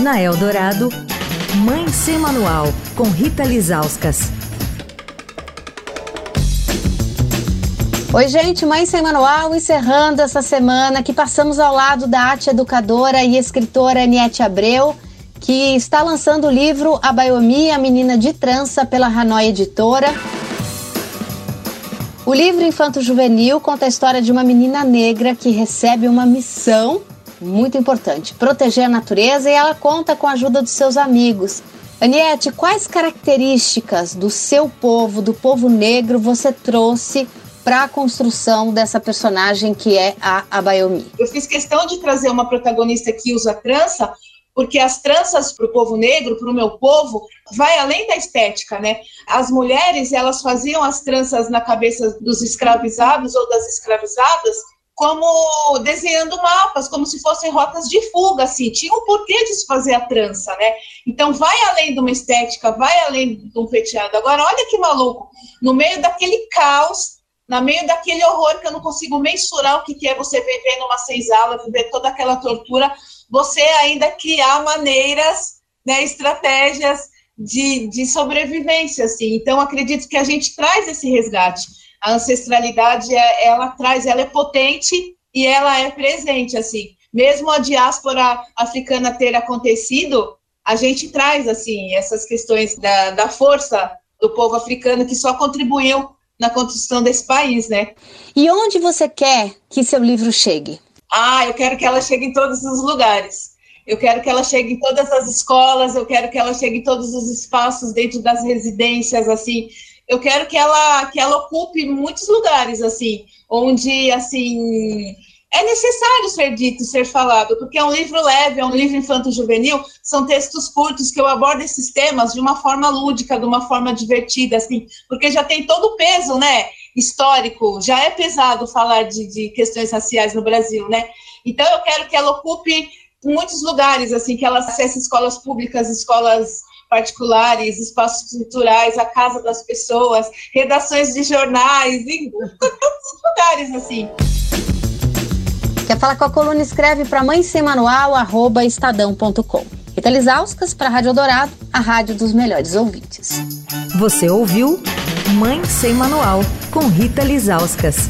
Na Eldorado, Mãe Sem Manual, com Rita Lizauskas. Oi, gente, Mãe Sem Manual, encerrando essa semana que passamos ao lado da arte educadora e escritora Aniette Abreu, que está lançando o livro A Baiomi, a Menina de Trança, pela Hanoi Editora. O livro Infanto Juvenil conta a história de uma menina negra que recebe uma missão muito importante, proteger a natureza e ela conta com a ajuda dos seus amigos. Aniette, quais características do seu povo, do povo negro, você trouxe para a construção dessa personagem que é a Abayomi? Eu fiz questão de trazer uma protagonista que usa trança, porque as tranças para o povo negro, para o meu povo, vai além da estética, né? As mulheres, elas faziam as tranças na cabeça dos escravizados ou das escravizadas como desenhando mapas, como se fossem rotas de fuga, assim, tinha um porquê de se fazer a trança, né? Então vai além de uma estética, vai além de um penteado. Agora, olha que maluco, no meio daquele caos, no meio daquele horror que eu não consigo mensurar o que, que é você viver numa senzala, viver toda aquela tortura, você ainda criar maneiras, né, estratégias de, de sobrevivência, assim. Então, acredito que a gente traz esse resgate a ancestralidade é, ela traz, ela é potente e ela é presente, assim. Mesmo a diáspora africana ter acontecido, a gente traz, assim, essas questões da, da força do povo africano que só contribuiu na construção desse país, né? E onde você quer que seu livro chegue? Ah, eu quero que ela chegue em todos os lugares. Eu quero que ela chegue em todas as escolas, eu quero que ela chegue em todos os espaços dentro das residências, assim, eu quero que ela que ela ocupe muitos lugares assim, onde assim é necessário ser dito, ser falado, porque é um livro leve, é um livro infanto-juvenil, são textos curtos que eu abordo esses temas de uma forma lúdica, de uma forma divertida, assim, porque já tem todo o peso, né, histórico, já é pesado falar de, de questões raciais no Brasil, né, então eu quero que ela ocupe muitos lugares, assim, que ela acesse escolas públicas, escolas particulares, espaços culturais, a casa das pessoas, redações de jornais, em tantos lugares assim. Quer falar com a coluna? Escreve para mãe sem manual, arroba estadão.com. Rita Lisauskas para a Rádio Dourado, a rádio dos melhores ouvintes. Você ouviu Mãe Sem Manual, com Rita Lisauskas.